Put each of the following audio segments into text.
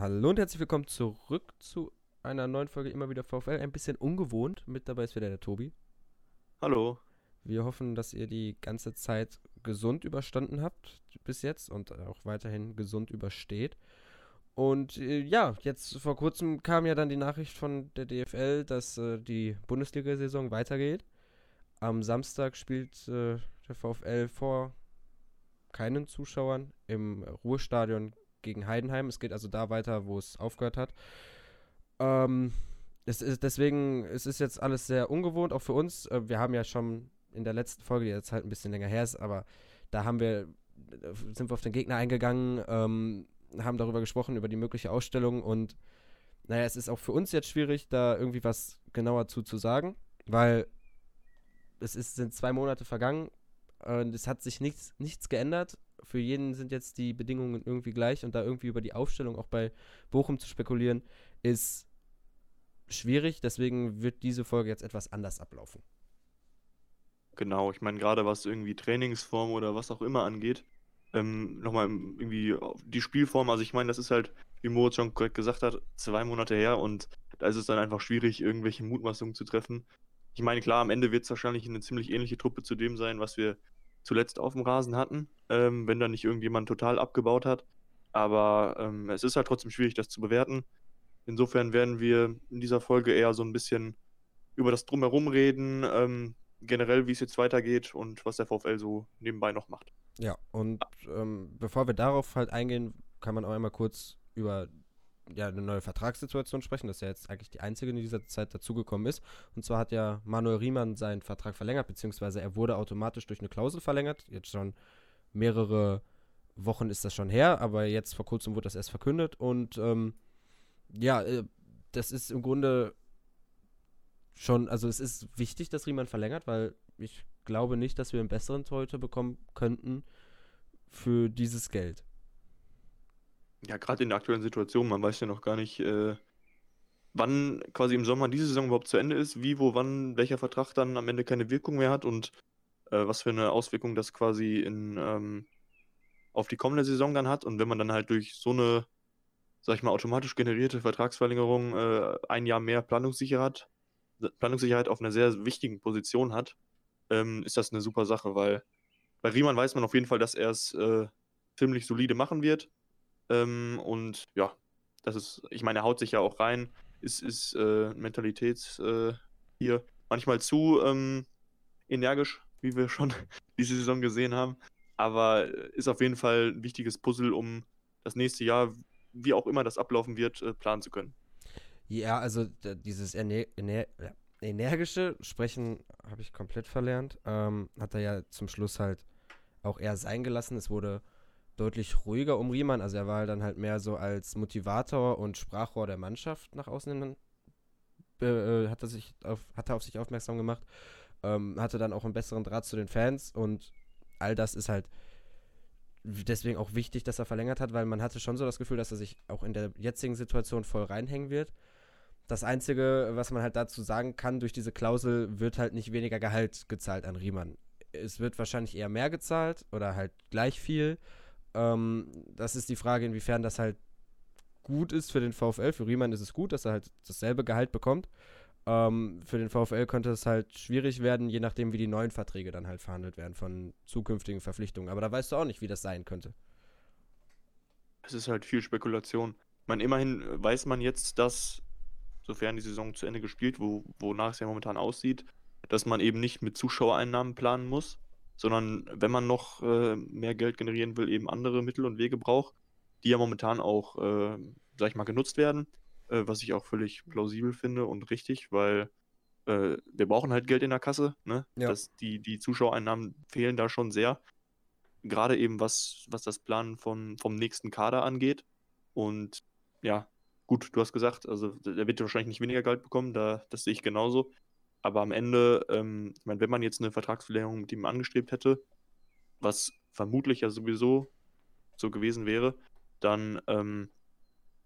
Hallo und herzlich willkommen zurück zu einer neuen Folge immer wieder VfL. Ein bisschen ungewohnt. Mit dabei ist wieder der Tobi. Hallo. Wir hoffen, dass ihr die ganze Zeit gesund überstanden habt bis jetzt und auch weiterhin gesund übersteht. Und äh, ja, jetzt vor kurzem kam ja dann die Nachricht von der DFL, dass äh, die Bundesliga-Saison weitergeht. Am Samstag spielt äh, der VfL vor keinen Zuschauern im Ruhestadion gegen Heidenheim. Es geht also da weiter, wo es aufgehört hat. Ähm, es ist deswegen, es ist jetzt alles sehr ungewohnt, auch für uns. Äh, wir haben ja schon in der letzten Folge, die jetzt halt ein bisschen länger her ist, aber da haben wir, äh, sind wir auf den Gegner eingegangen, ähm, haben darüber gesprochen, über die mögliche Ausstellung und naja, es ist auch für uns jetzt schwierig, da irgendwie was genauer zu, zu sagen, weil es ist, sind zwei Monate vergangen und es hat sich nichts, nichts geändert für jeden sind jetzt die Bedingungen irgendwie gleich und da irgendwie über die Aufstellung auch bei Bochum zu spekulieren, ist schwierig. Deswegen wird diese Folge jetzt etwas anders ablaufen. Genau, ich meine, gerade was irgendwie Trainingsform oder was auch immer angeht, ähm, nochmal irgendwie die Spielform, also ich meine, das ist halt, wie Moritz schon korrekt gesagt hat, zwei Monate her und da ist es dann einfach schwierig, irgendwelche Mutmaßungen zu treffen. Ich meine, klar, am Ende wird es wahrscheinlich eine ziemlich ähnliche Truppe zu dem sein, was wir zuletzt auf dem Rasen hatten, ähm, wenn da nicht irgendjemand total abgebaut hat. Aber ähm, es ist halt trotzdem schwierig, das zu bewerten. Insofern werden wir in dieser Folge eher so ein bisschen über das Drumherum reden, ähm, generell, wie es jetzt weitergeht und was der VfL so nebenbei noch macht. Ja, und ähm, bevor wir darauf halt eingehen, kann man auch einmal kurz über ja, eine neue Vertragssituation sprechen, das ja jetzt eigentlich die einzige in dieser Zeit dazugekommen ist. Und zwar hat ja Manuel Riemann seinen Vertrag verlängert, beziehungsweise er wurde automatisch durch eine Klausel verlängert. Jetzt schon mehrere Wochen ist das schon her, aber jetzt vor kurzem wurde das erst verkündet. Und ähm, ja, äh, das ist im Grunde schon, also es ist wichtig, dass Riemann verlängert, weil ich glaube nicht, dass wir einen besseren Torhüter bekommen könnten für dieses Geld. Ja, gerade in der aktuellen Situation, man weiß ja noch gar nicht, äh, wann quasi im Sommer diese Saison überhaupt zu Ende ist, wie, wo, wann, welcher Vertrag dann am Ende keine Wirkung mehr hat und äh, was für eine Auswirkung das quasi in, ähm, auf die kommende Saison dann hat. Und wenn man dann halt durch so eine, sag ich mal, automatisch generierte Vertragsverlängerung äh, ein Jahr mehr Planungssicherheit, Planungssicherheit auf einer sehr wichtigen Position hat, ähm, ist das eine super Sache, weil bei Riemann weiß man auf jeden Fall, dass er es äh, ziemlich solide machen wird. Ähm, und ja, das ist, ich meine, er haut sich ja auch rein, ist, ist äh, Mentalität äh, hier manchmal zu ähm, energisch, wie wir schon diese Saison gesehen haben. Aber ist auf jeden Fall ein wichtiges Puzzle, um das nächste Jahr, wie auch immer das ablaufen wird, äh, planen zu können. Ja, also dieses Ener Ener energische Sprechen habe ich komplett verlernt. Ähm, hat er ja zum Schluss halt auch eher sein gelassen. Es wurde deutlich ruhiger um Riemann. Also er war dann halt mehr so als Motivator und Sprachrohr der Mannschaft nach außen hin. Äh, hat, er sich auf, hat er auf sich aufmerksam gemacht. Ähm, hatte dann auch einen besseren Draht zu den Fans und all das ist halt deswegen auch wichtig, dass er verlängert hat, weil man hatte schon so das Gefühl, dass er sich auch in der jetzigen Situation voll reinhängen wird. Das Einzige, was man halt dazu sagen kann, durch diese Klausel wird halt nicht weniger Gehalt gezahlt an Riemann. Es wird wahrscheinlich eher mehr gezahlt oder halt gleich viel. Ähm, das ist die Frage, inwiefern das halt gut ist für den VfL. Für Riemann ist es gut, dass er halt dasselbe Gehalt bekommt. Ähm, für den VfL könnte es halt schwierig werden, je nachdem, wie die neuen Verträge dann halt verhandelt werden von zukünftigen Verpflichtungen. Aber da weißt du auch nicht, wie das sein könnte. Es ist halt viel Spekulation. Man, immerhin weiß man jetzt, dass, sofern die Saison zu Ende gespielt, wo, wonach es ja momentan aussieht, dass man eben nicht mit Zuschauereinnahmen planen muss, sondern wenn man noch äh, mehr Geld generieren will, eben andere Mittel und Wege braucht, die ja momentan auch, äh, sag ich mal, genutzt werden, äh, was ich auch völlig plausibel finde und richtig, weil äh, wir brauchen halt Geld in der Kasse, ne? Ja. Das, die, die Zuschauereinnahmen fehlen da schon sehr. Gerade eben was, was das Planen von, vom nächsten Kader angeht. Und ja, gut, du hast gesagt, also der wird wahrscheinlich nicht weniger Geld bekommen, da, das sehe ich genauso. Aber am Ende, ähm, ich meine, wenn man jetzt eine Vertragsverlängerung mit ihm angestrebt hätte, was vermutlich ja sowieso so gewesen wäre, dann ähm,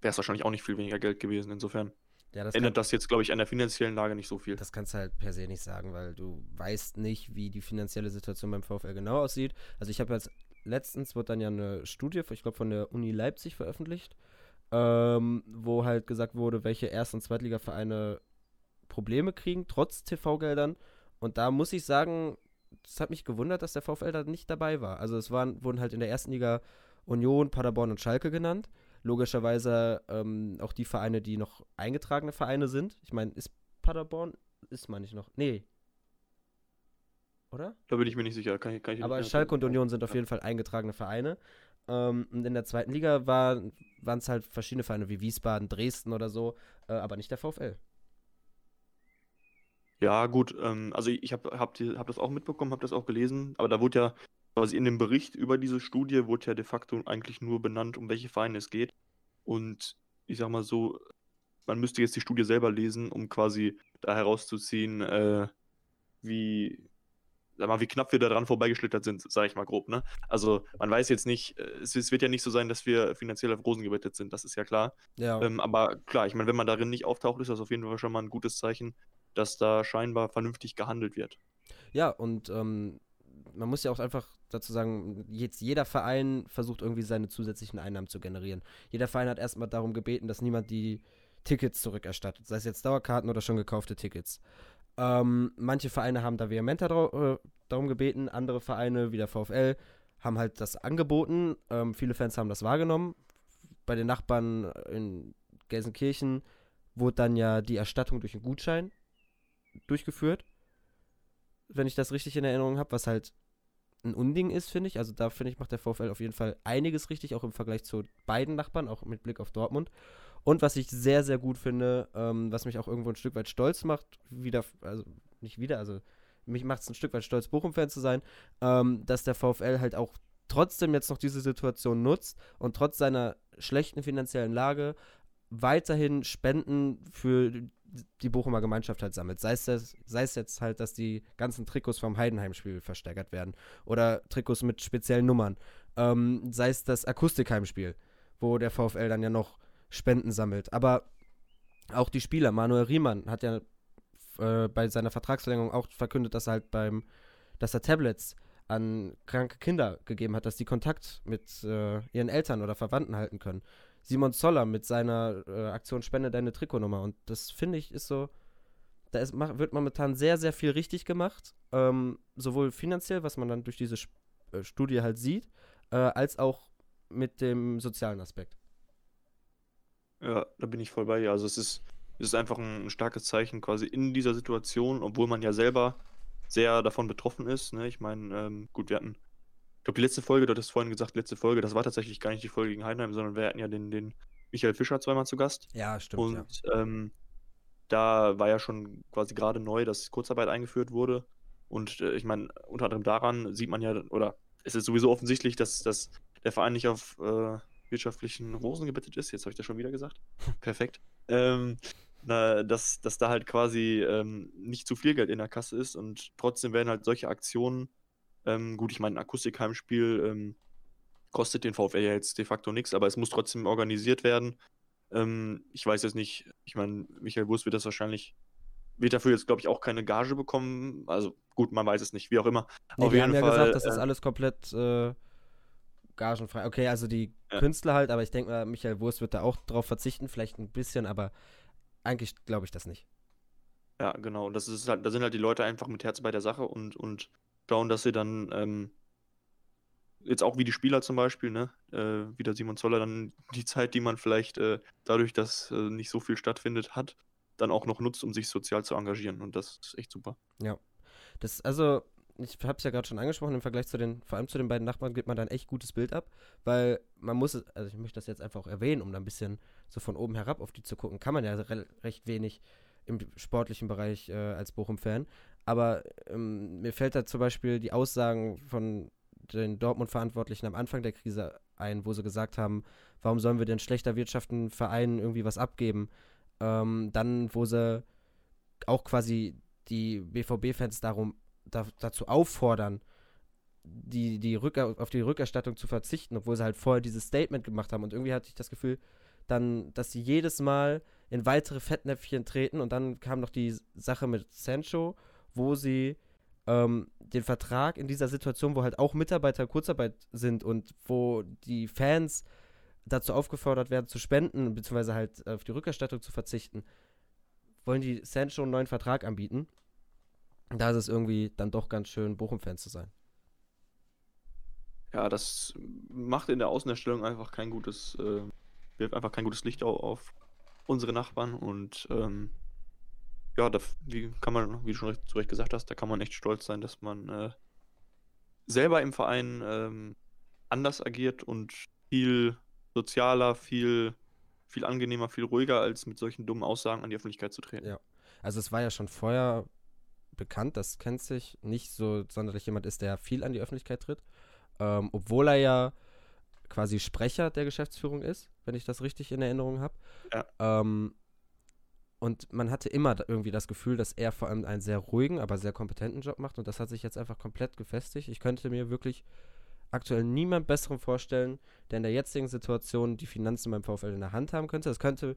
wäre es wahrscheinlich auch nicht viel weniger Geld gewesen. Insofern ja, das ändert das jetzt, glaube ich, an der finanziellen Lage nicht so viel. Das kannst du halt per se nicht sagen, weil du weißt nicht, wie die finanzielle Situation beim VfL genau aussieht. Also ich habe jetzt letztens, wird dann ja eine Studie, ich glaube von der Uni Leipzig veröffentlicht, ähm, wo halt gesagt wurde, welche Erst- und Zweitligavereine Probleme kriegen, trotz TV-Geldern. Und da muss ich sagen, es hat mich gewundert, dass der VfL da nicht dabei war. Also es waren, wurden halt in der ersten Liga Union, Paderborn und Schalke genannt. Logischerweise ähm, auch die Vereine, die noch eingetragene Vereine sind. Ich meine, ist Paderborn, ist man nicht noch. Nee. Oder? Da bin ich mir nicht sicher. Kann ich, kann ich Aber Schalke und Union sind auf jeden Fall eingetragene Vereine. Ähm, und in der zweiten Liga war, waren es halt verschiedene Vereine wie Wiesbaden, Dresden oder so, äh, aber nicht der VfL. Ja, gut, ähm, also ich habe hab, hab das auch mitbekommen, habe das auch gelesen, aber da wurde ja quasi in dem Bericht über diese Studie wurde ja de facto eigentlich nur benannt, um welche Vereine es geht. Und ich sag mal so, man müsste jetzt die Studie selber lesen, um quasi da herauszuziehen, äh, wie, sag mal, wie knapp wir da dran vorbeigeschlittert sind, sage ich mal grob, ne? Also man weiß jetzt nicht, äh, es, es, wird ja nicht so sein, dass wir finanziell auf Rosen gebettet sind, das ist ja klar. Ja. Ähm, aber klar, ich meine, wenn man darin nicht auftaucht, ist das auf jeden Fall schon mal ein gutes Zeichen, dass da scheinbar vernünftig gehandelt wird. Ja, und ähm, man muss ja auch einfach dazu sagen, jetzt jeder Verein versucht irgendwie seine zusätzlichen Einnahmen zu generieren. Jeder Verein hat erstmal darum gebeten, dass niemand die Tickets zurückerstattet, sei es jetzt Dauerkarten oder schon gekaufte Tickets. Ähm, manche Vereine haben da vehementer äh, darum gebeten, andere Vereine wie der VfL haben halt das angeboten. Ähm, viele Fans haben das wahrgenommen. Bei den Nachbarn in Gelsenkirchen wurde dann ja die Erstattung durch einen Gutschein durchgeführt. Wenn ich das richtig in Erinnerung habe, was halt ein Unding ist, finde ich. Also da finde ich, macht der VfL auf jeden Fall einiges richtig, auch im Vergleich zu beiden Nachbarn, auch mit Blick auf Dortmund. Und was ich sehr, sehr gut finde, ähm, was mich auch irgendwo ein Stück weit stolz macht, wieder, also nicht wieder, also mich macht es ein Stück weit stolz, Bochum-Fan zu sein, ähm, dass der VfL halt auch trotzdem jetzt noch diese Situation nutzt und trotz seiner schlechten finanziellen Lage weiterhin Spenden für die Bochumer Gemeinschaft halt sammelt. Sei es, sei es jetzt halt, dass die ganzen Trikots vom Heidenheim-Spiel versteigert werden oder Trikots mit speziellen Nummern. Ähm, sei es das Akustikheimspiel, wo der VfL dann ja noch Spenden sammelt. Aber auch die Spieler, Manuel Riemann hat ja äh, bei seiner Vertragsverlängerung auch verkündet, dass er halt beim, dass er Tablets an kranke Kinder gegeben hat, dass die Kontakt mit äh, ihren Eltern oder Verwandten halten können. Simon Zoller mit seiner äh, Aktion Spende deine Trikotnummer. Und das finde ich ist so, da ist, mach, wird momentan sehr, sehr viel richtig gemacht. Ähm, sowohl finanziell, was man dann durch diese Sp äh, Studie halt sieht, äh, als auch mit dem sozialen Aspekt. Ja, da bin ich voll bei dir. Also es ist, es ist einfach ein, ein starkes Zeichen quasi in dieser Situation, obwohl man ja selber sehr davon betroffen ist. Ne? Ich meine, ähm, gut, wir hatten ich glaube, die letzte Folge, du hattest vorhin gesagt, letzte Folge, das war tatsächlich gar nicht die Folge gegen Heidenheim, sondern wir hatten ja den, den Michael Fischer zweimal zu Gast. Ja, stimmt. Und ja. Ähm, da war ja schon quasi gerade neu, dass Kurzarbeit eingeführt wurde. Und äh, ich meine, unter anderem daran sieht man ja, oder es ist sowieso offensichtlich, dass, dass der Verein nicht auf äh, wirtschaftlichen Rosen gebettet ist. Jetzt habe ich das schon wieder gesagt. Perfekt. Ähm, na, dass, dass da halt quasi ähm, nicht zu viel Geld in der Kasse ist und trotzdem werden halt solche Aktionen ähm, gut, ich meine, ein Akustikheimspiel ähm, kostet den VfL ja jetzt de facto nichts, aber es muss trotzdem organisiert werden. Ähm, ich weiß jetzt nicht, ich meine, Michael Wurst wird das wahrscheinlich, wird dafür jetzt, glaube ich, auch keine Gage bekommen. Also gut, man weiß es nicht, wie auch immer. Nee, Auf die jeden haben Fall, ja gesagt, das äh, ist alles komplett äh, gagenfrei. Okay, also die ja. Künstler halt, aber ich denke mal, Michael Wurst wird da auch drauf verzichten, vielleicht ein bisschen, aber eigentlich glaube ich das nicht. Ja, genau. Das ist halt, da sind halt die Leute einfach mit Herz bei der Sache und, und schauen, dass sie dann ähm, jetzt auch wie die Spieler zum Beispiel, ne, äh, wie der Simon Zoller dann die Zeit, die man vielleicht äh, dadurch, dass äh, nicht so viel stattfindet, hat, dann auch noch nutzt, um sich sozial zu engagieren. Und das ist echt super. Ja. Das, also, ich habe es ja gerade schon angesprochen, im Vergleich zu den, vor allem zu den beiden Nachbarn gibt man da ein echt gutes Bild ab, weil man muss, also ich möchte das jetzt einfach auch erwähnen, um da ein bisschen so von oben herab auf die zu gucken, kann man ja re recht wenig im sportlichen Bereich äh, als Bochum-Fan. Aber ähm, mir fällt da zum Beispiel die Aussagen von den Dortmund-Verantwortlichen am Anfang der Krise ein, wo sie gesagt haben, warum sollen wir denn schlechter wirtschaften Vereinen irgendwie was abgeben? Ähm, dann, wo sie auch quasi die BVB-Fans darum da, dazu auffordern, die, die Rücker, auf die Rückerstattung zu verzichten, obwohl sie halt vorher dieses Statement gemacht haben. Und irgendwie hatte ich das Gefühl, dann, dass sie jedes Mal in weitere Fettnäpfchen treten und dann kam noch die Sache mit Sancho wo sie ähm, den Vertrag in dieser Situation, wo halt auch Mitarbeiter Kurzarbeit sind und wo die Fans dazu aufgefordert werden zu spenden, beziehungsweise halt auf die Rückerstattung zu verzichten, wollen die Sancho einen neuen Vertrag anbieten. Da ist es irgendwie dann doch ganz schön, Bochum-Fan zu sein. Ja, das macht in der Außenerstellung einfach kein gutes, äh, wirft einfach kein gutes Licht auf, auf unsere Nachbarn und ähm, ja, da, wie kann man, wie du schon zu Recht gesagt hast, da kann man echt stolz sein, dass man äh, selber im Verein ähm, anders agiert und viel sozialer, viel, viel angenehmer, viel ruhiger, als mit solchen dummen Aussagen an die Öffentlichkeit zu treten. Ja. Also es war ja schon vorher bekannt, das kennt sich, nicht so sonderlich jemand ist, der viel an die Öffentlichkeit tritt. Ähm, obwohl er ja quasi Sprecher der Geschäftsführung ist, wenn ich das richtig in Erinnerung habe. Ja. Ähm, und man hatte immer irgendwie das Gefühl, dass er vor allem einen sehr ruhigen, aber sehr kompetenten Job macht. Und das hat sich jetzt einfach komplett gefestigt. Ich könnte mir wirklich aktuell niemand besseren vorstellen, der in der jetzigen Situation die Finanzen beim VfL in der Hand haben könnte. Das könnte,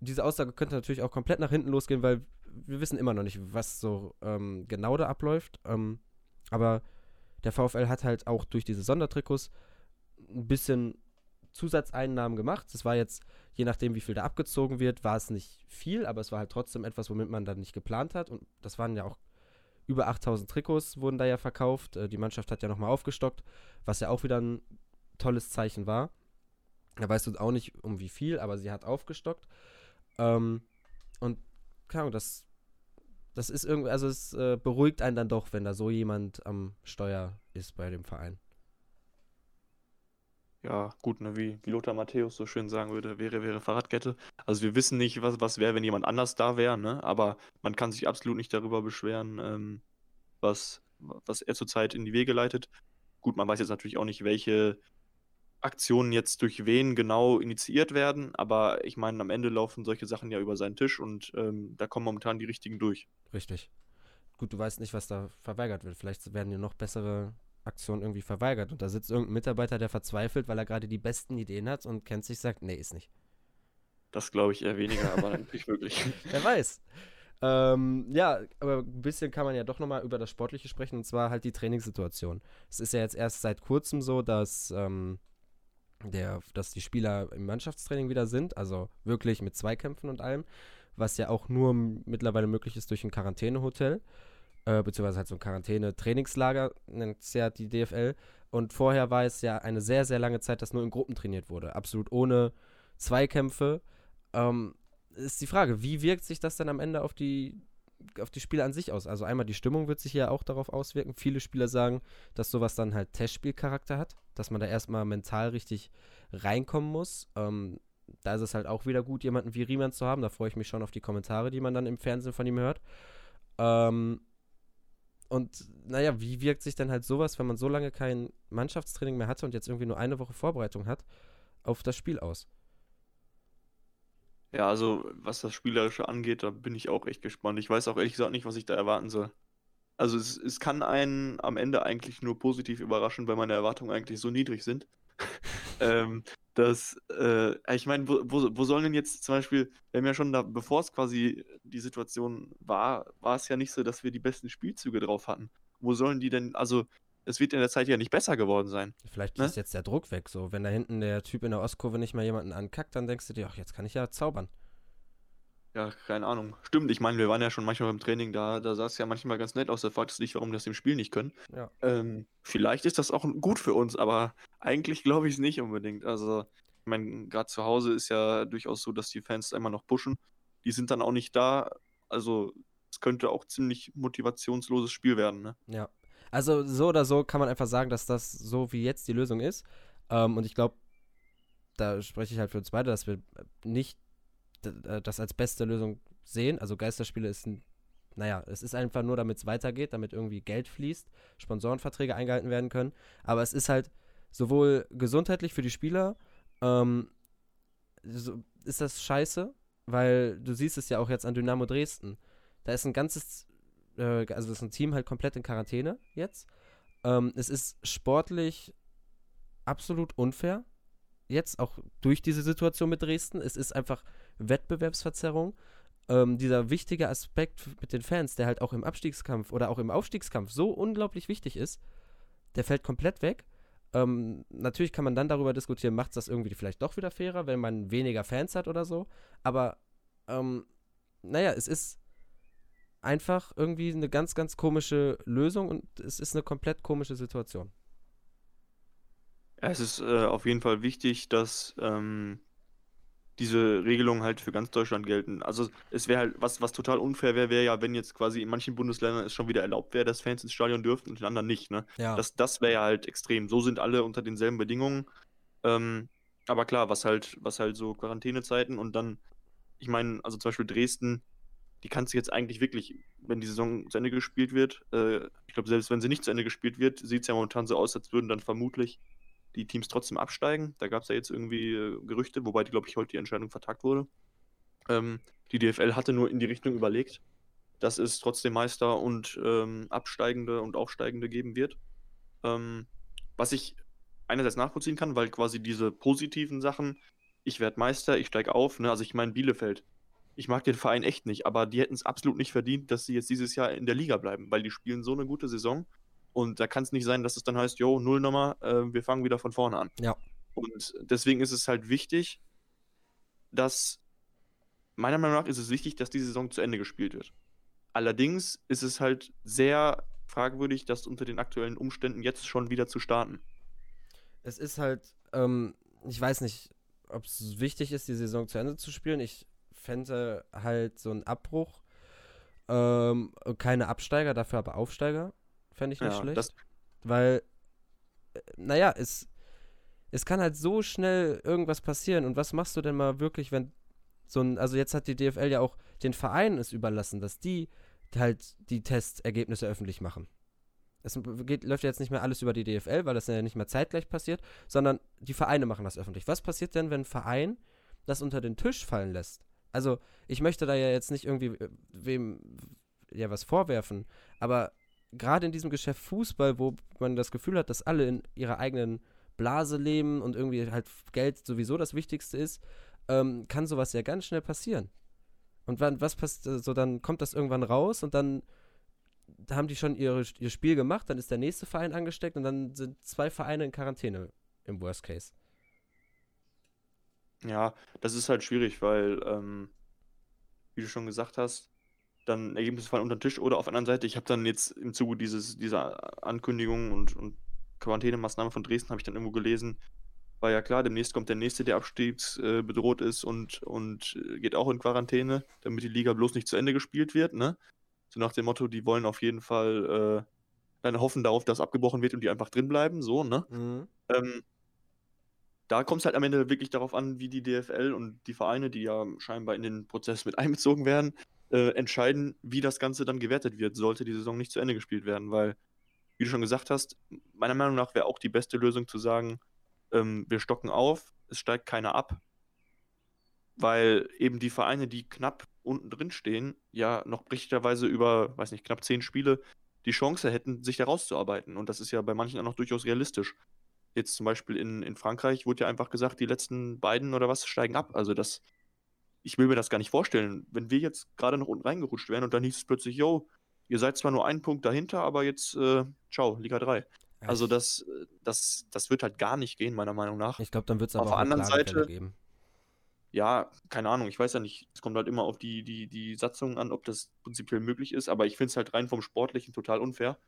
diese Aussage könnte natürlich auch komplett nach hinten losgehen, weil wir wissen immer noch nicht, was so ähm, genau da abläuft. Ähm, aber der VfL hat halt auch durch diese Sondertrikots ein bisschen Zusatzeinnahmen gemacht. Das war jetzt, je nachdem, wie viel da abgezogen wird, war es nicht viel, aber es war halt trotzdem etwas, womit man dann nicht geplant hat. Und das waren ja auch über 8000 Trikots wurden da ja verkauft. Äh, die Mannschaft hat ja nochmal aufgestockt, was ja auch wieder ein tolles Zeichen war. Da weißt du auch nicht um wie viel, aber sie hat aufgestockt. Ähm, und keine Ahnung, das das ist irgendwie, also es äh, beruhigt einen dann doch, wenn da so jemand am Steuer ist bei dem Verein. Ja, gut, ne, wie, Lothar Matthäus so schön sagen würde, wäre, wäre Fahrradkette. Also wir wissen nicht, was, was wäre, wenn jemand anders da wäre, ne? Aber man kann sich absolut nicht darüber beschweren, ähm, was, was er zurzeit in die Wege leitet. Gut, man weiß jetzt natürlich auch nicht, welche Aktionen jetzt durch wen genau initiiert werden, aber ich meine, am Ende laufen solche Sachen ja über seinen Tisch und ähm, da kommen momentan die richtigen durch. Richtig. Gut, du weißt nicht, was da verweigert wird. Vielleicht werden dir noch bessere Aktionen irgendwie verweigert und da sitzt irgendein Mitarbeiter, der verzweifelt, weil er gerade die besten Ideen hat und kennt sich, sagt, nee, ist nicht. Das glaube ich eher weniger, aber nicht wirklich. Wer weiß. Ähm, ja, aber ein bisschen kann man ja doch nochmal über das Sportliche sprechen und zwar halt die Trainingssituation. Es ist ja jetzt erst seit kurzem so, dass ähm, der, dass die Spieler im Mannschaftstraining wieder sind, also wirklich mit Zweikämpfen und allem, was ja auch nur mittlerweile möglich ist durch ein Quarantänehotel, äh, beziehungsweise halt so ein Quarantäne-Trainingslager, nennt es ja die DFL. Und vorher war es ja eine sehr, sehr lange Zeit, dass nur in Gruppen trainiert wurde, absolut ohne Zweikämpfe. Ähm, ist die Frage, wie wirkt sich das dann am Ende auf die auf die Spiele an sich aus. Also einmal die Stimmung wird sich ja auch darauf auswirken. Viele Spieler sagen, dass sowas dann halt Testspielcharakter hat, dass man da erstmal mental richtig reinkommen muss. Ähm, da ist es halt auch wieder gut, jemanden wie Riemann zu haben. Da freue ich mich schon auf die Kommentare, die man dann im Fernsehen von ihm hört. Ähm, und naja, wie wirkt sich denn halt sowas, wenn man so lange kein Mannschaftstraining mehr hatte und jetzt irgendwie nur eine Woche Vorbereitung hat, auf das Spiel aus? Ja, also was das Spielerische angeht, da bin ich auch echt gespannt. Ich weiß auch ehrlich gesagt nicht, was ich da erwarten soll. Also es, es kann einen am Ende eigentlich nur positiv überraschen, weil meine Erwartungen eigentlich so niedrig sind. ähm, dass, äh, ich meine, wo, wo, sollen denn jetzt zum Beispiel, wir haben ja schon da, bevor es quasi die Situation war, war es ja nicht so, dass wir die besten Spielzüge drauf hatten. Wo sollen die denn, also es wird in der Zeit ja nicht besser geworden sein. Vielleicht ne? ist jetzt der Druck weg. So, wenn da hinten der Typ in der Ostkurve nicht mal jemanden ankackt, dann denkst du dir, ach, jetzt kann ich ja zaubern. Ja, keine Ahnung. Stimmt, ich meine, wir waren ja schon manchmal beim Training, da, da sah es ja manchmal ganz nett aus. Da fragst du dich, warum wir das im Spiel nicht können. Ja. Ähm, vielleicht ist das auch gut für uns, aber eigentlich glaube ich es nicht unbedingt. Also, ich meine, gerade zu Hause ist ja durchaus so, dass die Fans einmal noch pushen. Die sind dann auch nicht da. Also, es könnte auch ziemlich motivationsloses Spiel werden, ne? Ja, also so oder so kann man einfach sagen, dass das so wie jetzt die Lösung ist. Ähm, und ich glaube, da spreche ich halt für uns beide, dass wir nicht das als beste Lösung sehen. Also Geisterspiele ist ein, naja, es ist einfach nur, damit es weitergeht, damit irgendwie Geld fließt, Sponsorenverträge eingehalten werden können. Aber es ist halt sowohl gesundheitlich für die Spieler, ähm, so, ist das scheiße, weil du siehst es ja auch jetzt an Dynamo Dresden. Da ist ein ganzes äh, also ist ein Team halt komplett in Quarantäne jetzt. Ähm, es ist sportlich absolut unfair. Jetzt auch durch diese Situation mit Dresden. Es ist einfach Wettbewerbsverzerrung. Ähm, dieser wichtige Aspekt mit den Fans, der halt auch im Abstiegskampf oder auch im Aufstiegskampf so unglaublich wichtig ist, der fällt komplett weg. Ähm, natürlich kann man dann darüber diskutieren, macht es das irgendwie vielleicht doch wieder fairer, wenn man weniger Fans hat oder so. Aber ähm, naja, es ist einfach irgendwie eine ganz, ganz komische Lösung und es ist eine komplett komische Situation. Es ist äh, auf jeden Fall wichtig, dass ähm, diese Regelungen halt für ganz Deutschland gelten. Also es wäre halt, was, was total unfair wäre, wäre ja, wenn jetzt quasi in manchen Bundesländern es schon wieder erlaubt wäre, dass Fans ins Stadion dürften und in anderen nicht. Ne? Ja. Das, das wäre ja halt extrem. So sind alle unter denselben Bedingungen. Ähm, aber klar, was halt, was halt so Quarantänezeiten und dann, ich meine, also zum Beispiel Dresden, die kannst du jetzt eigentlich wirklich, wenn die Saison zu Ende gespielt wird, äh, ich glaube, selbst wenn sie nicht zu Ende gespielt wird, sieht es ja momentan so aus, als würden dann vermutlich die Teams trotzdem absteigen. Da gab es ja jetzt irgendwie äh, Gerüchte, wobei, glaube ich, heute die Entscheidung vertagt wurde. Ähm, die DFL hatte nur in die Richtung überlegt, dass es trotzdem Meister und ähm, Absteigende und Aufsteigende geben wird. Ähm, was ich einerseits nachvollziehen kann, weil quasi diese positiven Sachen, ich werde Meister, ich steige auf, ne? also ich meine Bielefeld, ich mag den Verein echt nicht, aber die hätten es absolut nicht verdient, dass sie jetzt dieses Jahr in der Liga bleiben, weil die spielen so eine gute Saison und da kann es nicht sein, dass es dann heißt, jo, Nullnummer, äh, wir fangen wieder von vorne an. Ja. Und deswegen ist es halt wichtig, dass, meiner Meinung nach ist es wichtig, dass die Saison zu Ende gespielt wird. Allerdings ist es halt sehr fragwürdig, das unter den aktuellen Umständen jetzt schon wieder zu starten. Es ist halt, ähm, ich weiß nicht, ob es wichtig ist, die Saison zu Ende zu spielen. Ich fände halt so einen Abbruch, ähm, keine Absteiger, dafür aber Aufsteiger Fände ich nicht Ja, schlecht. weil, äh, naja, es, es kann halt so schnell irgendwas passieren. Und was machst du denn mal wirklich, wenn so ein, also jetzt hat die DFL ja auch den Vereinen es überlassen, dass die halt die Testergebnisse öffentlich machen. Es geht, läuft ja jetzt nicht mehr alles über die DFL, weil das ja nicht mehr zeitgleich passiert, sondern die Vereine machen das öffentlich. Was passiert denn, wenn ein Verein das unter den Tisch fallen lässt? Also, ich möchte da ja jetzt nicht irgendwie äh, wem ja was vorwerfen, aber gerade in diesem Geschäft Fußball, wo man das Gefühl hat, dass alle in ihrer eigenen Blase leben und irgendwie halt Geld sowieso das Wichtigste ist, ähm, kann sowas ja ganz schnell passieren. Und wann, was passiert, so dann kommt das irgendwann raus und dann haben die schon ihre, ihr Spiel gemacht, dann ist der nächste Verein angesteckt und dann sind zwei Vereine in Quarantäne im Worst Case. ja, das ist halt schwierig, weil, ähm, wie du schon gesagt hast, dann Ergebnisse fallen unter den Tisch oder auf der anderen Seite, ich habe dann jetzt im Zuge dieses, dieser Ankündigung und, und Quarantänemaßnahme von Dresden, habe ich dann irgendwo gelesen, war ja klar, demnächst kommt der nächste, der abstiegsbedroht äh, ist und, und äh, geht auch in Quarantäne, damit die Liga bloß nicht zu Ende gespielt wird, ne? So nach dem Motto, die wollen auf jeden Fall äh, dann hoffen darauf, dass abgebrochen wird und die einfach drin bleiben, so, ne? Mhm. Ähm, da kommt es halt am Ende wirklich darauf an, wie die DFL und die Vereine, die ja scheinbar in den Prozess mit einbezogen werden, äh, entscheiden, wie das Ganze dann gewertet wird, sollte die Saison nicht zu Ende gespielt werden. Weil, wie du schon gesagt hast, meiner Meinung nach wäre auch die beste Lösung zu sagen, ähm, wir stocken auf, es steigt keiner ab. Weil eben die Vereine, die knapp unten drin stehen, ja noch richtigerweise über, weiß nicht, knapp zehn Spiele die Chance hätten, sich da rauszuarbeiten. Und das ist ja bei manchen auch noch durchaus realistisch. Jetzt zum Beispiel in, in Frankreich wurde ja einfach gesagt, die letzten beiden oder was steigen ab. Also das, ich will mir das gar nicht vorstellen. Wenn wir jetzt gerade noch unten reingerutscht wären und dann hieß es plötzlich, yo, ihr seid zwar nur einen Punkt dahinter, aber jetzt, äh, ciao, Liga 3. Also das, das, das wird halt gar nicht gehen, meiner Meinung nach. Ich glaube, dann wird es Auf aber der auch eine anderen Seite- geben. Ja, keine Ahnung, ich weiß ja nicht. Es kommt halt immer auf die, die, die Satzung an, ob das prinzipiell möglich ist, aber ich finde es halt rein vom Sportlichen total unfair.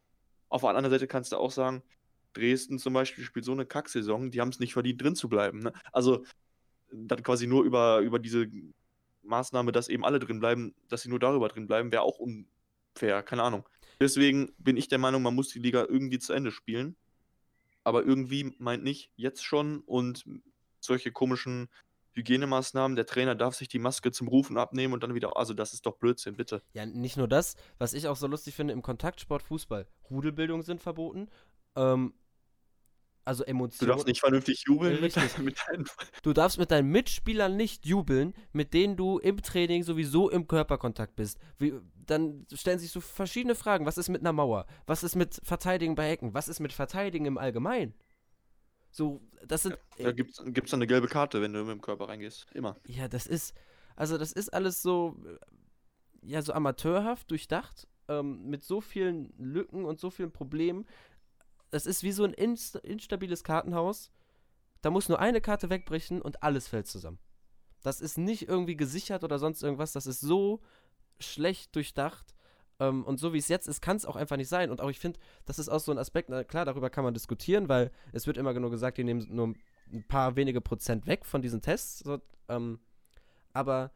Auf der anderen Seite kannst du auch sagen, Dresden zum Beispiel spielt so eine Kacksaison, die haben es nicht verdient, drin zu bleiben. Ne? Also dann quasi nur über, über diese Maßnahme, dass eben alle drin bleiben, dass sie nur darüber drin bleiben, wäre auch unfair, keine Ahnung. Deswegen bin ich der Meinung, man muss die Liga irgendwie zu Ende spielen. Aber irgendwie meint nicht jetzt schon und solche komischen Hygienemaßnahmen, der Trainer darf sich die Maske zum Rufen abnehmen und dann wieder, also das ist doch Blödsinn, bitte. Ja, nicht nur das, was ich auch so lustig finde, im Kontaktsport Fußball, Rudelbildung sind verboten. Ähm, also Du Emotionen. darfst nicht vernünftig jubeln mit, Richtig. mit deinen. Du darfst mit deinen Mitspielern nicht jubeln, mit denen du im Training sowieso im Körperkontakt bist. Wie, dann stellen sich so verschiedene Fragen. Was ist mit einer Mauer? Was ist mit Verteidigen bei Ecken? Was ist mit Verteidigen im Allgemeinen? So, das sind. Da gibt es dann eine gelbe Karte, wenn du mit dem Körper reingehst. Immer. Ja, das ist, also das ist alles so, ja, so amateurhaft durchdacht, ähm, mit so vielen Lücken und so vielen Problemen. Das ist wie so ein inst instabiles Kartenhaus. Da muss nur eine Karte wegbrechen und alles fällt zusammen. Das ist nicht irgendwie gesichert oder sonst irgendwas. Das ist so schlecht durchdacht. Ähm, und so wie es jetzt ist, kann es auch einfach nicht sein. Und auch ich finde, das ist auch so ein Aspekt, na klar, darüber kann man diskutieren, weil es wird immer nur gesagt, die nehmen nur ein paar wenige Prozent weg von diesen Tests. So, ähm, aber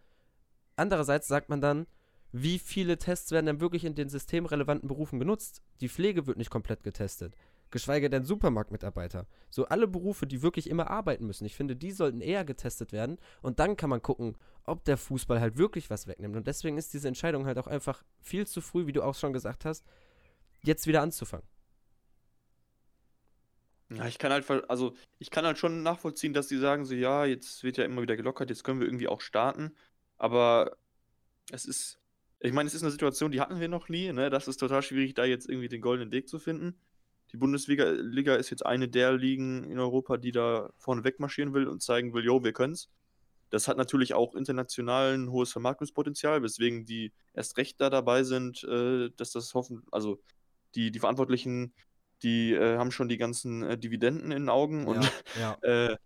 andererseits sagt man dann, wie viele Tests werden denn wirklich in den systemrelevanten Berufen genutzt? Die Pflege wird nicht komplett getestet. Geschweige denn Supermarktmitarbeiter. So alle Berufe, die wirklich immer arbeiten müssen. Ich finde, die sollten eher getestet werden. Und dann kann man gucken, ob der Fußball halt wirklich was wegnimmt. Und deswegen ist diese Entscheidung halt auch einfach viel zu früh, wie du auch schon gesagt hast, jetzt wieder anzufangen. Ja, ich kann halt, also ich kann halt schon nachvollziehen, dass die sagen so, ja, jetzt wird ja immer wieder gelockert, jetzt können wir irgendwie auch starten. Aber es ist, ich meine, es ist eine Situation, die hatten wir noch nie, ne? Das ist total schwierig, da jetzt irgendwie den goldenen Weg zu finden. Die Bundesliga Liga ist jetzt eine der Ligen in Europa, die da vorne wegmarschieren will und zeigen will, jo, wir können's. Das hat natürlich auch international ein hohes Vermarktungspotenzial, weswegen die erst recht da dabei sind, äh, dass das hoffen, also die, die Verantwortlichen, die äh, haben schon die ganzen äh, Dividenden in den Augen und ja. äh,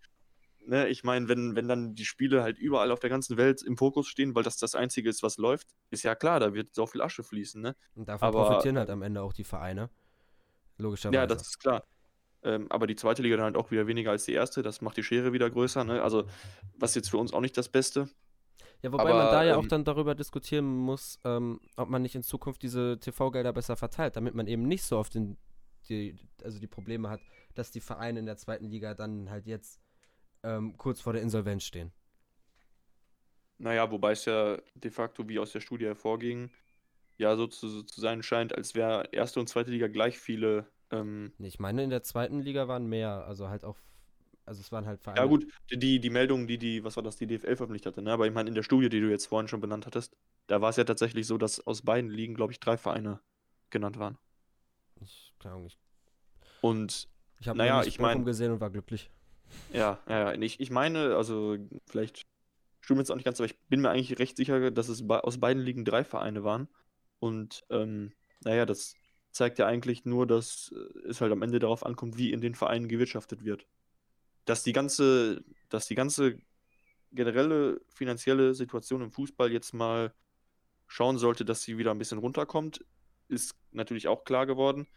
ne, ich meine, wenn, wenn dann die Spiele halt überall auf der ganzen Welt im Fokus stehen, weil das das Einzige ist, was läuft, ist ja klar, da wird so viel Asche fließen. Ne? Und davon Aber- profitieren halt am Ende auch die Vereine. Logischerweise. Ja, das ist klar. Ähm, aber die zweite Liga dann halt auch wieder weniger als die erste, das macht die Schere wieder größer. Ne? Also, was jetzt für uns auch nicht das Beste. Ja, wobei Aber, man da ja auch ähm, dann darüber diskutieren muss, ähm, ob man nicht in Zukunft diese TV-Gelder besser verteilt, damit man eben nicht so oft den, die, also die Probleme hat, dass die Vereine in der zweiten Liga dann halt jetzt ähm, kurz vor der Insolvenz stehen. Naja, wobei es ja de facto, wie aus der Studie hervorging, ja so zu, zu sein scheint, als wäre erste und zweite Liga gleich viele. Ähm, Nee, ich meine, in der zweiten Liga waren mehr, also halt auch, also es waren halt Vereine. ja, gut, die, die Meldung, die, die, was war das, die DFL veröffentlicht hatte, ne? Aber ich meine, in der Studie, die du jetzt vorhin schon benannt hattest, da war es ja tatsächlich so, dass aus beiden Ligen, glaube ich, drei Vereine genannt waren. Ich, Ahnung, ich, Und ich habe Naja, ich mein- gesehen und war glücklich. Ja, ja, ja. Ich, ich meine, also vielleicht stimmt jetzt auch nicht ganz, aber ich bin mir eigentlich recht sicher, dass es bei, aus beiden Ligen drei Vereine waren. Und ähm, naja, das zeigt ja eigentlich nur, dass äh, es halt am Ende darauf ankommt, wie in den Vereinen gewirtschaftet wird. Dass die ganze, dass die ganze generelle finanzielle Situation im Fußball jetzt mal schauen sollte, dass sie wieder ein bisschen runterkommt, ist natürlich auch klar geworden.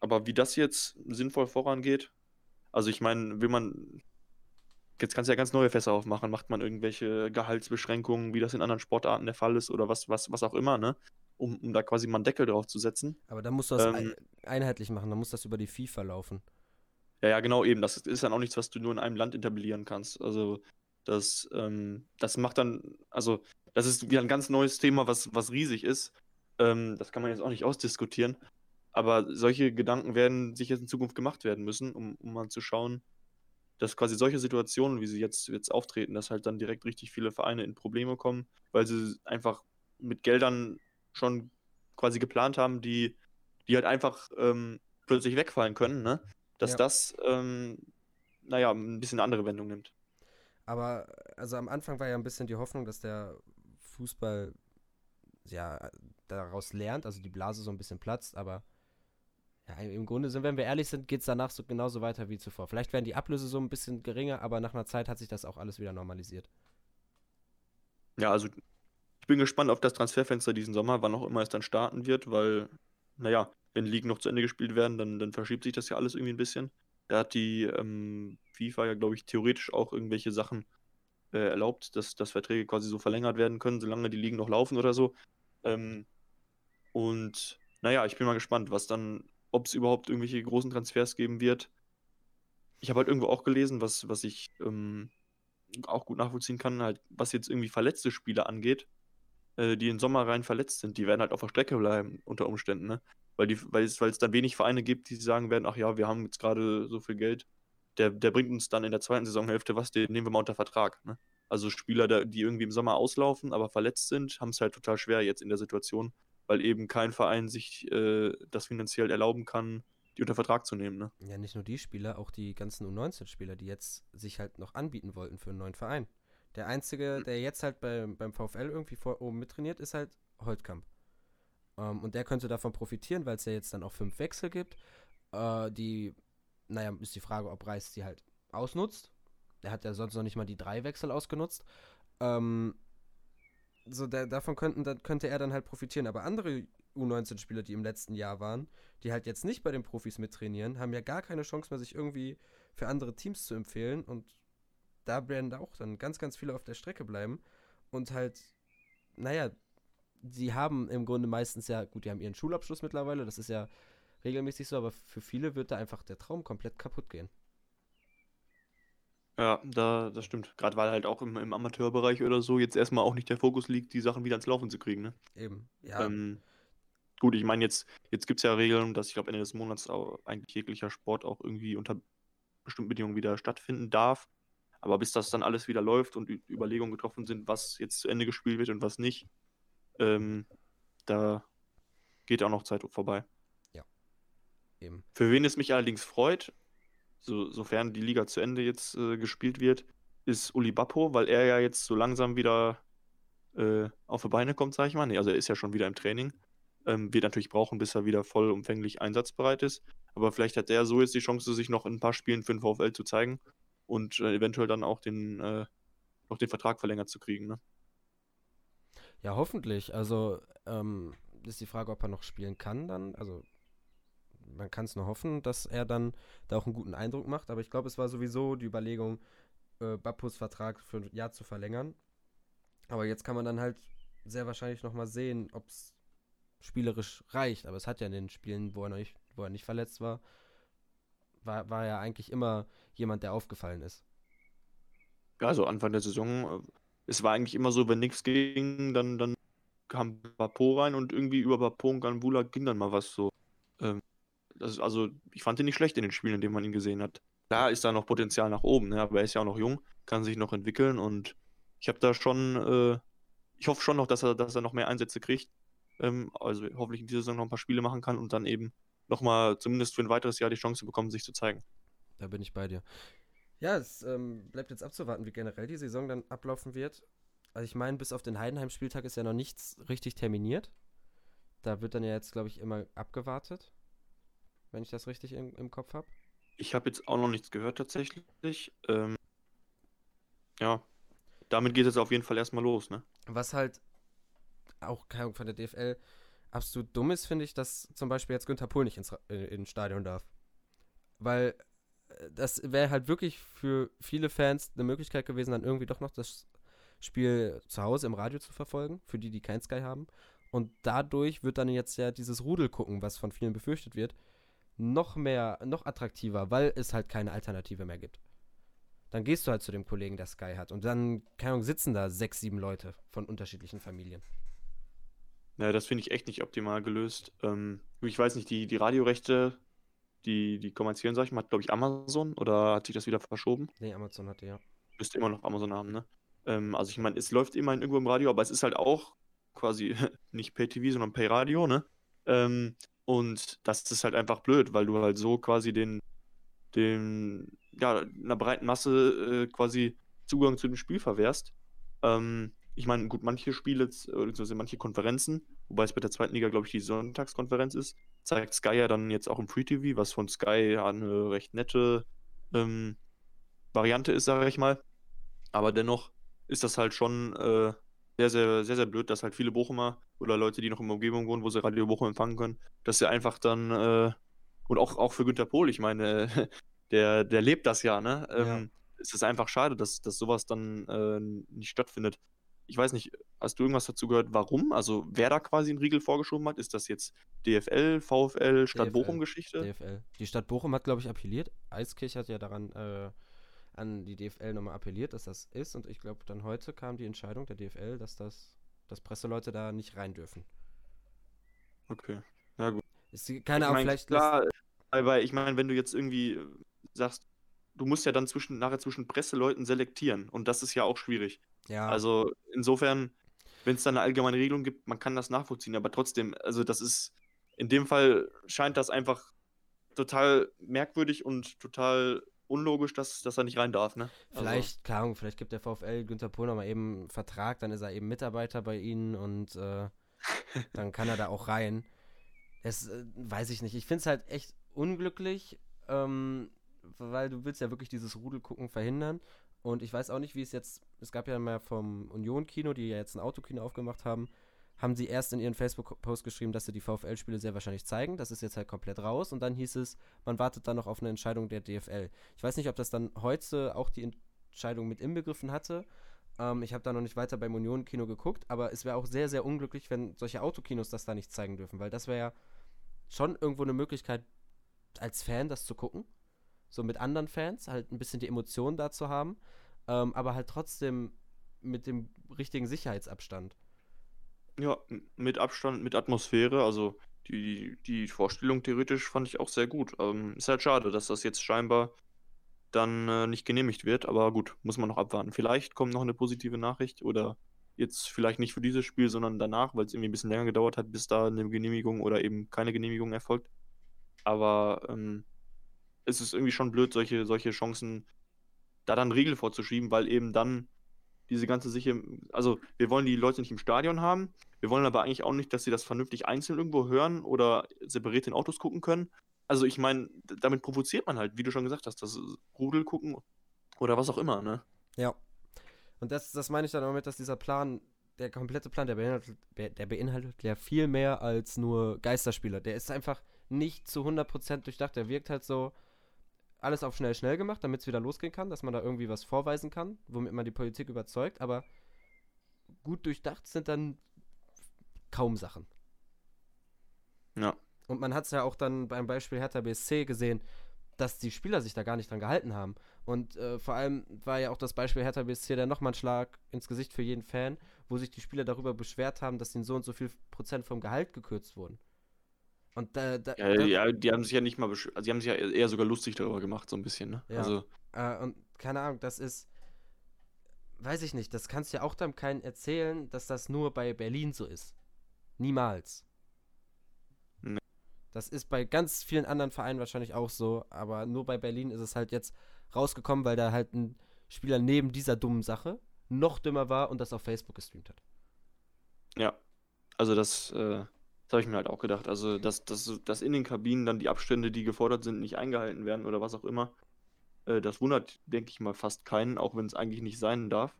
Aber wie das jetzt sinnvoll vorangeht, also ich meine, will man, jetzt kannst du ja ganz neue Fässer aufmachen, macht man irgendwelche Gehaltsbeschränkungen, wie das in anderen Sportarten der Fall ist oder was, was, was auch immer, ne? Um, um da quasi mal einen Deckel drauf zu setzen. Aber dann musst du das Ähm, ein, einheitlich machen, dann muss das über die FIFA laufen. Ja, ja, genau, eben. Das ist, ist dann auch nichts, was du nur in einem Land etablieren kannst. Also, das, ähm, das macht dann, also, das ist wieder ein ganz neues Thema, was, was riesig ist. Ähm, das kann man jetzt auch nicht ausdiskutieren. Aber solche Gedanken werden sich jetzt in Zukunft gemacht werden müssen, um, um mal zu schauen, dass quasi solche Situationen, wie sie jetzt, jetzt auftreten, dass halt dann direkt richtig viele Vereine in Probleme kommen, weil sie einfach mit Geldern schon quasi geplant haben, die, die halt einfach ähm, plötzlich wegfallen können, ne? Dass Ja. das, ähm, naja, ein bisschen eine andere Wendung nimmt. Aber also am Anfang war ja ein bisschen die Hoffnung, dass der Fußball ja daraus lernt, also die Blase so ein bisschen platzt, aber ja, im Grunde sind, wenn wir ehrlich sind, geht es danach so genauso weiter wie zuvor. Vielleicht werden die Ablöse so ein bisschen geringer, aber nach einer Zeit hat sich das auch alles wieder normalisiert. Ja, also ich bin gespannt auf das Transferfenster diesen Sommer, wann auch immer es dann starten wird, weil, naja, wenn Ligen noch zu Ende gespielt werden, dann, dann verschiebt sich das ja alles irgendwie ein bisschen. Da hat die ähm, FIFA ja, glaube ich, theoretisch auch irgendwelche Sachen äh, erlaubt, dass, dass Verträge quasi so verlängert werden können, solange die Ligen noch laufen oder so. Ähm, und naja, ich bin mal gespannt, was dann, ob es überhaupt irgendwelche großen Transfers geben wird. Ich habe halt irgendwo auch gelesen, was, was ich ähm, auch gut nachvollziehen kann, halt, was jetzt irgendwie verletzte Spieler angeht, äh, die im Sommer rein verletzt sind, die werden halt auf der Strecke bleiben unter Umständen, ne? Weil, die, weil, es, weil es dann wenig Vereine gibt, die sagen werden, ach ja, wir haben jetzt gerade so viel Geld, der, der bringt uns dann in der zweiten Saisonhälfte was, den nehmen wir mal unter Vertrag. Ne? Also Spieler, die irgendwie im Sommer auslaufen, aber verletzt sind, haben es halt total schwer jetzt in der Situation, weil eben kein Verein sich äh, das finanziell erlauben kann, die unter Vertrag zu nehmen. Ne? Ja, nicht nur die Spieler, auch die ganzen U19-Spieler, die jetzt sich halt noch anbieten wollten für einen neuen Verein. Der einzige, der jetzt halt bei, beim VfL irgendwie vor oben mittrainiert, ist halt Holtkamp. Ähm, und der könnte davon profitieren, weil es ja jetzt dann auch fünf Wechsel gibt. Äh, die naja, ist die Frage, ob Reis die halt ausnutzt. Er hat ja sonst noch nicht mal die drei Wechsel ausgenutzt. Ähm, so der, davon könnten, dann könnte er dann halt profitieren. Aber andere U19-Spieler, die im letzten Jahr waren, die halt jetzt nicht bei den Profis mittrainieren, haben ja gar keine Chance mehr, sich irgendwie für andere Teams zu empfehlen. Und da werden da auch dann ganz, ganz viele auf der Strecke bleiben. Und halt, naja, sie haben im Grunde meistens ja, gut, die haben ihren Schulabschluss mittlerweile, das ist ja regelmäßig so, aber für viele wird da einfach der Traum komplett kaputt gehen. Ja, da, das stimmt. Gerade weil halt auch im, im Amateurbereich oder so jetzt erstmal auch nicht der Fokus liegt, die Sachen wieder ans Laufen zu kriegen, ne? Eben, ja. Ähm, gut, ich meine, jetzt, jetzt gibt es ja Regeln, dass ich glaube, Ende des Monats auch eigentlich jeglicher Sport auch irgendwie unter bestimmten Bedingungen wieder stattfinden darf. Aber bis das dann alles wieder läuft und Überlegungen getroffen sind, was jetzt zu Ende gespielt wird und was nicht, ähm, da geht auch noch Zeit vorbei. Ja. Eben. Für wen es mich allerdings freut, so, sofern die Liga zu Ende jetzt äh, gespielt wird, ist Uli Bappo, weil er ja jetzt so langsam wieder äh, auf die Beine kommt, sag ich mal. Nee, also er ist ja schon wieder im Training. Ähm, wird natürlich brauchen, bis er wieder vollumfänglich einsatzbereit ist. Aber vielleicht hat er so jetzt die Chance, sich noch in ein paar Spielen für den VfL zu zeigen und äh, eventuell dann auch den, äh, noch den Vertrag verlängert zu kriegen. Ne? Ja, hoffentlich. Also ähm, ist die Frage, ob er noch spielen kann dann. Also man kann es nur hoffen, dass er dann da auch einen guten Eindruck macht. Aber ich glaube, es war sowieso die Überlegung, äh, Bappus Vertrag für ein Jahr zu verlängern. Aber jetzt kann man dann halt sehr wahrscheinlich nochmal sehen, ob es spielerisch reicht. Aber es hat ja in den Spielen, wo er, nicht, wo er nicht verletzt war, war, war ja eigentlich immer jemand, der aufgefallen ist. Ja, also Anfang der Saison, äh, es war eigentlich immer so, wenn nichts ging, dann, dann kam Bapo rein und irgendwie über Bapo und Ganbula ging dann mal was so. Ähm, das, also ich fand ihn nicht schlecht in den Spielen, in denen man ihn gesehen hat. Da ist da noch Potenzial nach oben, ne? aber er ist ja auch noch jung, kann sich noch entwickeln und ich habe da schon, äh, ich hoffe schon noch, dass er, dass er noch mehr Einsätze kriegt. Ähm, also hoffentlich in dieser Saison noch ein paar Spiele machen kann und dann eben nochmal zumindest für ein weiteres Jahr die Chance bekommen, sich zu zeigen. Da bin ich bei dir. Ja, es ähm, bleibt jetzt abzuwarten, wie generell die Saison dann ablaufen wird. Also ich meine, bis auf den Heidenheim-Spieltag ist ja noch nichts richtig terminiert. Da wird dann ja jetzt, glaube ich, immer abgewartet wenn ich das richtig im, im Kopf habe. Ich habe jetzt auch noch nichts gehört tatsächlich. Ähm, ja, damit geht es auf jeden Fall erstmal los, ne? Was halt auch von der DFL absolut dumm ist, finde ich, dass zum Beispiel jetzt Günther Pohl nicht ins, äh, ins Stadion darf. Weil äh, das wäre halt wirklich für viele Fans eine Möglichkeit gewesen, dann irgendwie doch noch das Spiel zu Hause im Radio zu verfolgen, für die, die kein Sky haben. Und dadurch wird dann jetzt ja dieses Rudel gucken, was von vielen befürchtet wird, noch mehr, noch attraktiver, weil es halt keine Alternative mehr gibt. Dann gehst du halt zu dem Kollegen, der Sky hat. Und dann, keine Ahnung, sitzen da sechs, sieben Leute von unterschiedlichen Familien. Naja, das finde ich echt nicht optimal gelöst. Ähm, ich weiß nicht, die, die Radiorechte, die, die kommerziellen, sag ich mal, hat, glaube ich, Amazon oder hat sich das wieder verschoben? Nee, Amazon hatte ja. Müsste immer noch Amazon haben, ne? Ähm, also ich meine, es läuft immerhin irgendwo im Radio, aber es ist halt auch quasi nicht Pay-TV, sondern Pay-Radio, ne? Ähm, und das ist halt einfach blöd, weil du halt so quasi den, den ja, einer breiten Masse äh, quasi Zugang zu dem Spiel verwehrst. Ähm, ich meine, gut, manche Spiele, beziehungsweise manche Konferenzen, wobei es bei der zweiten Liga, glaube ich, die Sonntagskonferenz ist, zeigt Sky ja dann jetzt auch im Free TV, was von Sky eine recht nette ähm, Variante ist, sage ich mal. Aber dennoch ist das halt schon äh, sehr, sehr, sehr, sehr blöd, dass halt viele Bochumer oder Leute, die noch in der Umgebung wohnen, wo sie Radio Bochum empfangen können, dass sie einfach dann, äh, und auch, auch für Günter Pohl, ich meine, der, der lebt das ja, ne? Ähm, ja. Es ist einfach schade, dass, dass sowas dann äh, nicht stattfindet. Ich weiß nicht, hast du irgendwas dazu gehört, warum? Also wer da quasi einen Riegel vorgeschoben hat? Ist das jetzt DFL, VfL, Stadt Bochum-Geschichte? DFL. Die Stadt Bochum hat, glaube ich, appelliert. Eiskirch hat ja daran äh, an die DFL nochmal appelliert, dass das ist. Und ich glaube, dann heute kam die Entscheidung der DFL, dass das, dass Presseleute da nicht rein dürfen. Okay, ja gut. Ist, keine Ahnung, vielleicht. Klar, aber ich meine, wenn du jetzt irgendwie sagst, du musst ja dann zwischen, nachher zwischen Presseleuten selektieren und das ist ja auch schwierig. Ja. Also insofern, wenn es da eine allgemeine Regelung gibt, man kann das nachvollziehen, aber trotzdem, also das ist, in dem Fall scheint das einfach total merkwürdig und total unlogisch, dass, dass er nicht rein darf, ne? Also vielleicht, also. klar, vielleicht gibt der VfL Günther Pohl nochmal eben einen Vertrag, dann ist er eben Mitarbeiter bei ihnen und äh, dann kann er da auch rein. Das äh, weiß ich nicht. Ich finde es halt echt unglücklich, ähm, weil du willst ja wirklich dieses Rudelgucken verhindern. Und ich weiß auch nicht, wie es jetzt, es gab ja mal vom Union-Kino, die ja jetzt ein Autokino aufgemacht haben, haben sie erst in ihren Facebook-Post geschrieben, dass sie die VfL-Spiele sehr wahrscheinlich zeigen. Das ist jetzt halt komplett raus. Und dann hieß es, man wartet dann noch auf eine Entscheidung der DFL. Ich weiß nicht, ob das dann heute auch die Entscheidung mit inbegriffen hatte. Ähm, ich habe da noch nicht weiter beim Union-Kino geguckt, aber es wäre auch sehr, sehr unglücklich, wenn solche Autokinos das da nicht zeigen dürfen, weil das wäre ja schon irgendwo eine Möglichkeit, als Fan das zu gucken. So mit anderen Fans, halt ein bisschen die Emotionen da zu haben, ähm, aber halt trotzdem mit dem richtigen Sicherheitsabstand. Ja, mit Abstand, mit Atmosphäre, also die, die Vorstellung theoretisch fand ich auch sehr gut. Ähm, ist halt schade, dass das jetzt scheinbar dann äh, nicht genehmigt wird, aber gut, muss man noch abwarten. Vielleicht kommt noch eine positive Nachricht oder jetzt vielleicht nicht für dieses Spiel, sondern danach, weil es irgendwie ein bisschen länger gedauert hat, bis da eine Genehmigung oder eben keine Genehmigung erfolgt. Aber ähm, es ist irgendwie schon blöd, solche, solche Chancen da dann Riegel vorzuschieben, weil eben dann diese ganze Sicher, also wir wollen die Leute nicht im Stadion haben, wir wollen aber eigentlich auch nicht, dass sie das vernünftig einzeln irgendwo hören oder separiert in Autos gucken können. Also ich meine, damit provoziert man halt, wie du schon gesagt hast, das Rudel gucken oder was auch immer, ne? Ja. Und das, das meine ich dann auch mit, dass dieser Plan, der komplette Plan, der beinhaltet, der beinhaltet ja viel mehr als nur Geisterspieler. Der ist einfach nicht zu 100% durchdacht. Der wirkt halt so, alles auf schnell, schnell gemacht, damit es wieder losgehen kann, dass man da irgendwie was vorweisen kann, womit man die Politik überzeugt, aber gut durchdacht sind dann kaum Sachen. Ja. Und man hat es ja auch dann beim Beispiel Hertha BSC gesehen, dass die Spieler sich da gar nicht dran gehalten haben. Und äh, vor allem war ja auch das Beispiel Hertha BSC dann nochmal ein Schlag ins Gesicht für jeden Fan, wo sich die Spieler darüber beschwert haben, dass ihnen so und so viel Prozent vom Gehalt gekürzt wurden. Und da, da, ja, da, ja, die haben sich ja nicht mal, also die haben sich ja eher sogar lustig darüber gemacht, so ein bisschen, ne? Ja. Also. Äh, und keine Ahnung, das ist, weiß ich nicht, das kannst du ja auch dann keinen erzählen, dass das nur bei Berlin so ist. Niemals. Nee. Das ist bei ganz vielen anderen Vereinen wahrscheinlich auch so, aber nur bei Berlin ist es halt jetzt rausgekommen, weil da halt ein Spieler neben dieser dummen Sache noch dümmer war und das auf Facebook gestreamt hat. Ja, also das, äh, das habe ich mir halt auch gedacht. Also, dass, dass, dass in den Kabinen dann die Abstände, die gefordert sind, nicht eingehalten werden oder was auch immer, äh, das wundert, denke ich mal, fast keinen, auch wenn es eigentlich nicht sein darf.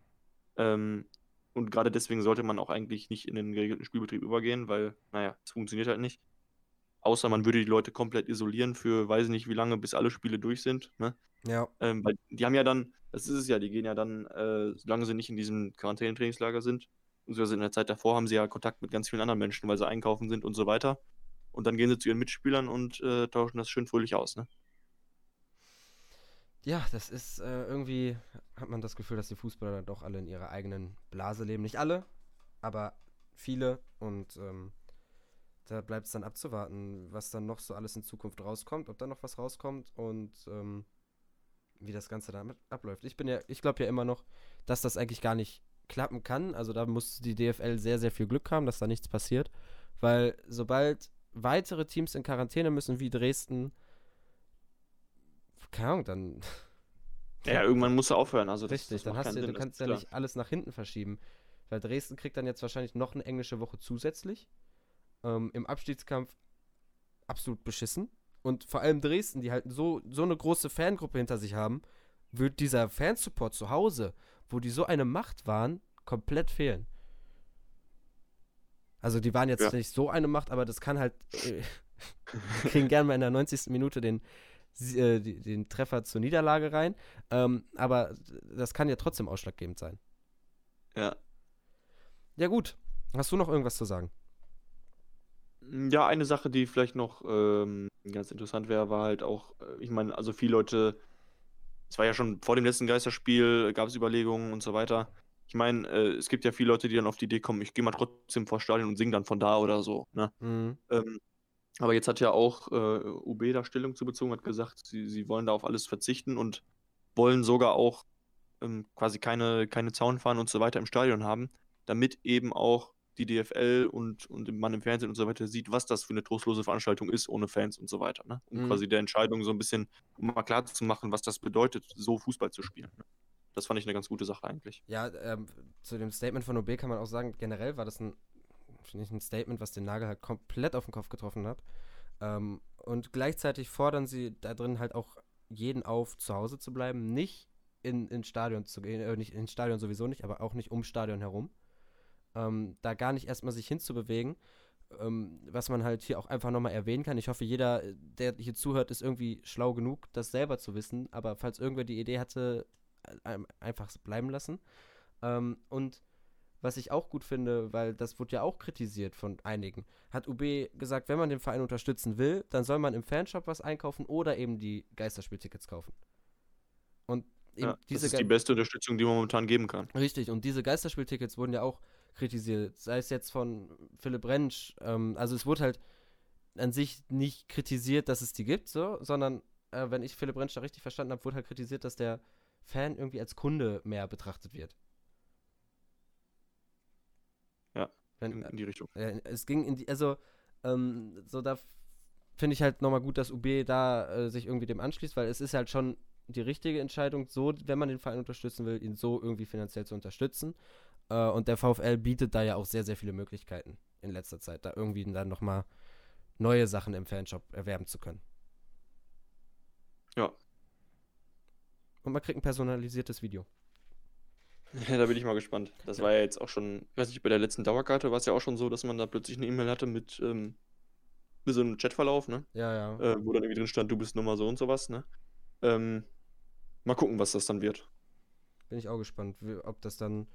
Ähm, und gerade deswegen sollte man auch eigentlich nicht in den geregelten Spielbetrieb übergehen, weil, naja, es funktioniert halt nicht. Außer man würde die Leute komplett isolieren für weiß ich nicht wie lange, bis alle Spiele durch sind. Ne? Ja. Ähm, weil die haben ja dann, das ist es ja, die gehen ja dann, äh, solange sie nicht in diesem Quarantänetrainingslager sind, beziehungsweise in der Zeit davor haben sie ja Kontakt mit ganz vielen anderen Menschen, weil sie einkaufen sind und so weiter. Und dann gehen sie zu ihren Mitspielern und äh, tauschen das schön fröhlich aus, ne? Ja, das ist äh, irgendwie, hat man das Gefühl, dass die Fußballer doch alle in ihrer eigenen Blase leben. Nicht alle, aber viele. Und ähm, da bleibt es dann abzuwarten, was dann noch so alles in Zukunft rauskommt, ob da noch was rauskommt und ähm, wie das Ganze damit abläuft. Ich bin ja, ich glaube ja immer noch, dass das eigentlich gar nicht klappen kann. Also da muss die DFL sehr, sehr viel Glück haben, dass da nichts passiert. Weil sobald weitere Teams in Quarantäne müssen, wie Dresden, keine Ahnung, dann. Ja, irgendwann musst du aufhören. Also das, Richtig, das dann hast du, Sinn, du kannst ja klar. nicht alles nach hinten verschieben. Weil Dresden kriegt dann jetzt wahrscheinlich noch eine englische Woche zusätzlich. Ähm, Im Abstiegskampf absolut beschissen. Und vor allem Dresden, die halt so, so eine große Fangruppe hinter sich haben, wird dieser Fansupport zu Hause wo die so eine Macht waren, komplett fehlen. Also die waren jetzt ja. nicht so eine Macht, aber das kann halt. Äh, kriegen gerne mal in der 90. Minute den, äh, den Treffer zur Niederlage rein. Ähm, aber das kann ja trotzdem ausschlaggebend sein. Ja. Ja, gut. Hast du noch irgendwas zu sagen? Ja, eine Sache, die vielleicht noch ähm, ganz interessant wäre, war halt auch, äh, ich meine, also viele Leute es war ja schon vor dem letzten Geisterspiel, gab es Überlegungen und so weiter. Ich meine, äh, es gibt ja viele Leute, die dann auf die Idee kommen, ich gehe mal trotzdem vor Stadion und singe dann von da oder so. Ne? Mhm. Ähm, aber jetzt hat ja auch äh, UB da Stellung zu bezogen, hat gesagt, sie, sie wollen da auf alles verzichten und wollen sogar auch ähm, quasi keine, keine Zaunfahnen und so weiter im Stadion haben, damit eben auch die DFL und, und man im Fernsehen und so weiter sieht, was das für eine trostlose Veranstaltung ist, ohne Fans und so weiter. Ne? Um mhm. quasi der Entscheidung so ein bisschen, um mal klar zu machen, was das bedeutet, so Fußball zu spielen. Ne? Das fand ich eine ganz gute Sache eigentlich. Ja, ähm, zu dem Statement von OB kann man auch sagen, generell war das ein, finde ich, ein Statement, was den Nagel halt komplett auf den Kopf getroffen hat. Ähm, und gleichzeitig fordern sie da drin halt auch jeden auf, zu Hause zu bleiben, nicht in, ins Stadion zu gehen, äh, nicht ins Stadion sowieso nicht, aber auch nicht ums Stadion herum. Ähm, da gar nicht erstmal sich hinzubewegen, ähm, was man halt hier auch einfach nochmal erwähnen kann. Ich hoffe, jeder, der hier zuhört, ist irgendwie schlau genug, das selber zu wissen. Aber falls irgendwer die Idee hatte, äh, einfach bleiben lassen. Ähm, und was ich auch gut finde, weil das wurde ja auch kritisiert von einigen, hat UB gesagt, wenn man den Verein unterstützen will, dann soll man im Fanshop was einkaufen oder eben die Geisterspieltickets kaufen. Und ja, das ist die beste Unterstützung, die man momentan geben kann. Richtig, und diese Geisterspieltickets wurden ja auch kritisiert, sei es jetzt von Philipp Rentsch. Ähm, also es wurde halt an sich nicht kritisiert, dass es die gibt, so, sondern äh, wenn ich Philipp Rentsch da richtig verstanden habe, wurde halt kritisiert, dass der Fan irgendwie als Kunde mehr betrachtet wird. Ja, Wenn, in, die Richtung. Äh, es ging in die, also ähm, so da finde ich halt nochmal gut, dass UB da äh, sich irgendwie dem anschließt, weil es ist halt schon die richtige Entscheidung, so, wenn man den Verein unterstützen will, ihn so irgendwie finanziell zu unterstützen. Äh, und der VfL bietet da ja auch sehr, sehr viele Möglichkeiten in letzter Zeit, da irgendwie dann nochmal neue Sachen im Fanshop erwerben zu können. Ja. Und man kriegt ein personalisiertes Video. Ja, da bin ich mal gespannt. Das ja. war ja jetzt auch schon, ich weiß nicht, bei der letzten Dauerkarte war es ja auch schon so, dass man da plötzlich eine E-Mail hatte mit, ähm, mit so einem Chatverlauf, ne? Ja, ja. Äh, wo dann irgendwie drin stand, du bist Nummer so und sowas, ne? Ähm, mal gucken, was das dann wird. Bin ich auch gespannt, ob das dann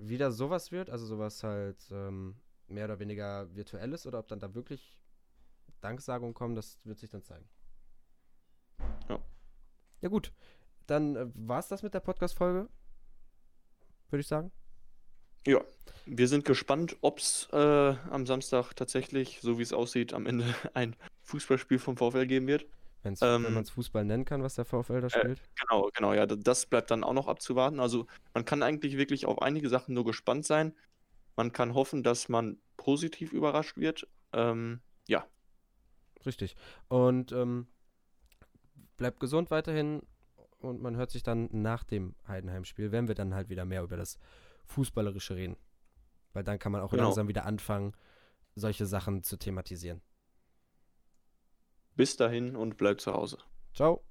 wieder sowas wird, also sowas halt ähm, mehr oder weniger virtuell ist oder ob dann da wirklich Danksagungen kommen, das wird sich dann zeigen. Ja. Ja gut, dann äh, war es das mit der Podcast-Folge, würde ich sagen. Ja, wir sind gespannt, ob es äh, am Samstag tatsächlich, so wie es aussieht, am Ende ein Fußballspiel vom VfL geben wird. Wenn's, ähm, wenn man es Fußball nennen kann, was der VfL da äh, spielt. Äh, genau, genau, ja, das bleibt dann auch noch abzuwarten. Also man kann eigentlich wirklich auf einige Sachen nur gespannt sein. Man kann hoffen, dass man positiv überrascht wird. Ähm, ja. Richtig. Und ähm, bleibt gesund weiterhin und man hört sich dann nach dem Heidenheim-Spiel, wenn wir dann halt wieder mehr über das Fußballerische reden. Weil dann kann man auch genau. langsam wieder anfangen, solche Sachen zu thematisieren. Bis dahin und bleibt zu Hause. Ciao.